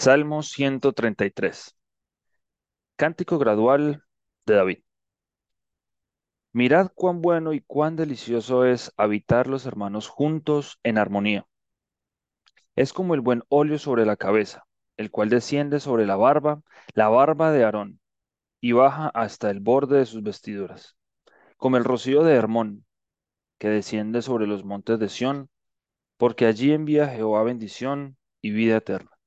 Salmo 133. Cántico gradual de David. Mirad cuán bueno y cuán delicioso es habitar los hermanos juntos en armonía. Es como el buen óleo sobre la cabeza, el cual desciende sobre la barba, la barba de Aarón, y baja hasta el borde de sus vestiduras, como el rocío de Hermón, que desciende sobre los montes de Sión, porque allí envía Jehová bendición y vida eterna.